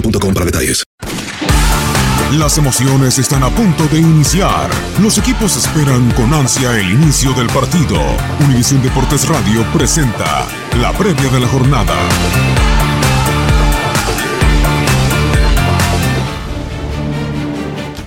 para detalles. Las emociones están a punto de iniciar. Los equipos esperan con ansia el inicio del partido. Univisión Deportes Radio presenta la previa de la jornada.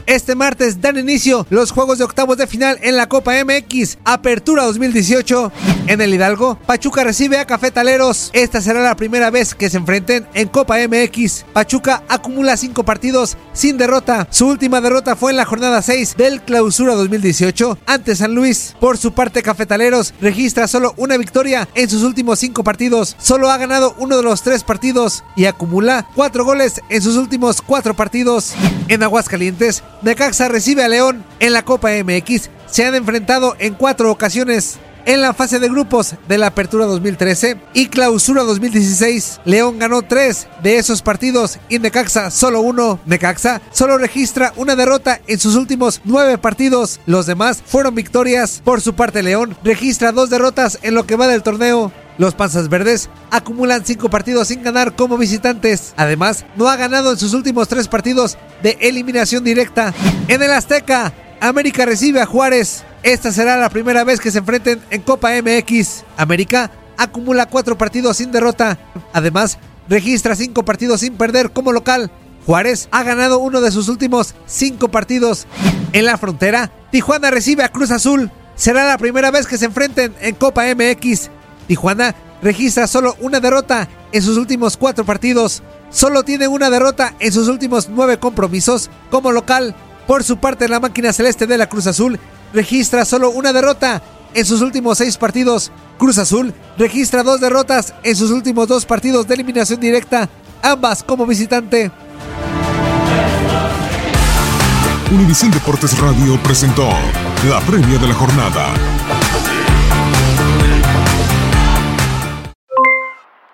Este martes dan inicio los juegos de octavos de final en la Copa MX Apertura 2018. En el Hidalgo, Pachuca recibe a Cafetaleros. Esta será la primera vez que se enfrenten en Copa MX. Pachuca acumula cinco partidos sin derrota. Su última derrota fue en la jornada 6 del Clausura 2018 ante San Luis. Por su parte, Cafetaleros registra solo una victoria en sus últimos cinco partidos. Solo ha ganado uno de los tres partidos y acumula cuatro goles en sus últimos cuatro partidos. En Aguascalientes, Necaxa recibe a León en la Copa MX. Se han enfrentado en cuatro ocasiones. En la fase de grupos de la Apertura 2013 y Clausura 2016, León ganó tres de esos partidos y Necaxa solo uno. Necaxa solo registra una derrota en sus últimos nueve partidos. Los demás fueron victorias. Por su parte, León registra dos derrotas en lo que va del torneo. Los Panzas Verdes acumulan cinco partidos sin ganar como visitantes. Además, no ha ganado en sus últimos tres partidos de eliminación directa. En el Azteca, América recibe a Juárez. Esta será la primera vez que se enfrenten en Copa MX. América acumula cuatro partidos sin derrota. Además, registra cinco partidos sin perder como local. Juárez ha ganado uno de sus últimos cinco partidos. En la frontera, Tijuana recibe a Cruz Azul. Será la primera vez que se enfrenten en Copa MX. Tijuana registra solo una derrota en sus últimos cuatro partidos. Solo tiene una derrota en sus últimos nueve compromisos como local. Por su parte, la máquina celeste de la Cruz Azul registra solo una derrota en sus últimos seis partidos. Cruz Azul registra dos derrotas en sus últimos dos partidos de eliminación directa, ambas como visitante. Univisión Deportes Radio presentó la previa de la jornada.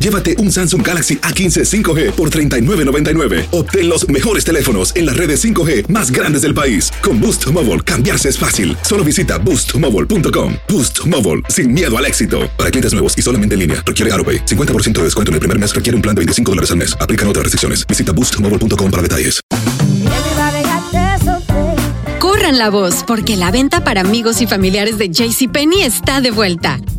llévate un Samsung Galaxy A15 5G por $39.99. Obtén los mejores teléfonos en las redes 5G más grandes del país. Con Boost Mobile, cambiarse es fácil. Solo visita boostmobile.com. Boost Mobile, sin miedo al éxito. Para clientes nuevos y solamente en línea, requiere AroPay. 50% de descuento en el primer mes requiere un plan de 25 dólares al mes. Aplican otras restricciones. Visita boostmobile.com para detalles. Corran la voz, porque la venta para amigos y familiares de JCPenney está de vuelta.